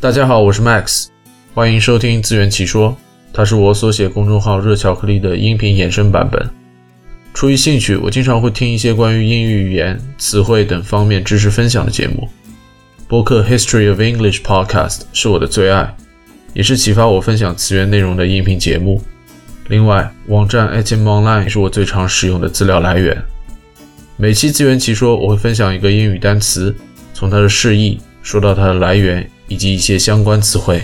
大家好，我是 Max，欢迎收听自圆其说，它是我所写公众号“热巧克力”的音频衍生版本。出于兴趣，我经常会听一些关于英语语言、词汇等方面知识分享的节目。播客 History of English Podcast 是我的最爱，也是启发我分享词源内容的音频节目。另外，网站 Etim Online 也是我最常使用的资料来源。每期自圆其说，我会分享一个英语单词，从它的释义说到它的来源。以及一些相关词汇。